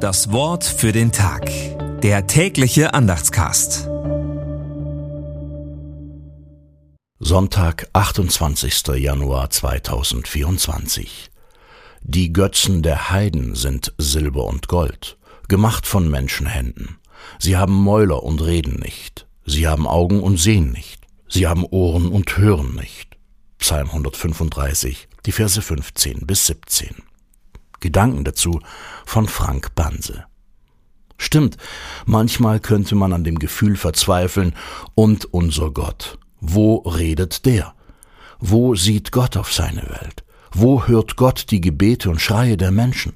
Das Wort für den Tag. Der tägliche Andachtscast. Sonntag, 28. Januar 2024. Die Götzen der Heiden sind Silber und Gold, gemacht von Menschenhänden. Sie haben Mäuler und reden nicht. Sie haben Augen und sehen nicht. Sie haben Ohren und hören nicht. Psalm 135, die Verse 15 bis 17. Gedanken dazu von Frank Banse. Stimmt, manchmal könnte man an dem Gefühl verzweifeln, und unser Gott, wo redet der? Wo sieht Gott auf seine Welt? Wo hört Gott die Gebete und Schreie der Menschen?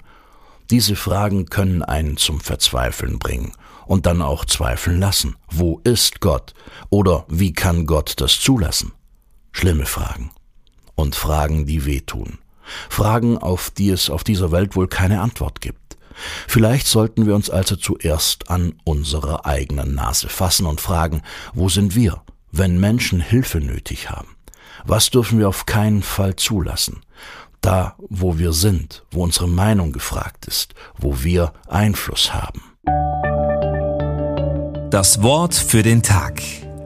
Diese Fragen können einen zum Verzweifeln bringen und dann auch zweifeln lassen. Wo ist Gott? Oder wie kann Gott das zulassen? Schlimme Fragen. Und Fragen, die wehtun. Fragen, auf die es auf dieser Welt wohl keine Antwort gibt. Vielleicht sollten wir uns also zuerst an unsere eigenen Nase fassen und fragen, wo sind wir, wenn Menschen Hilfe nötig haben? Was dürfen wir auf keinen Fall zulassen? Da, wo wir sind, wo unsere Meinung gefragt ist, wo wir Einfluss haben. Das Wort für den Tag.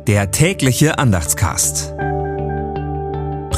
Der tägliche Andachtscast.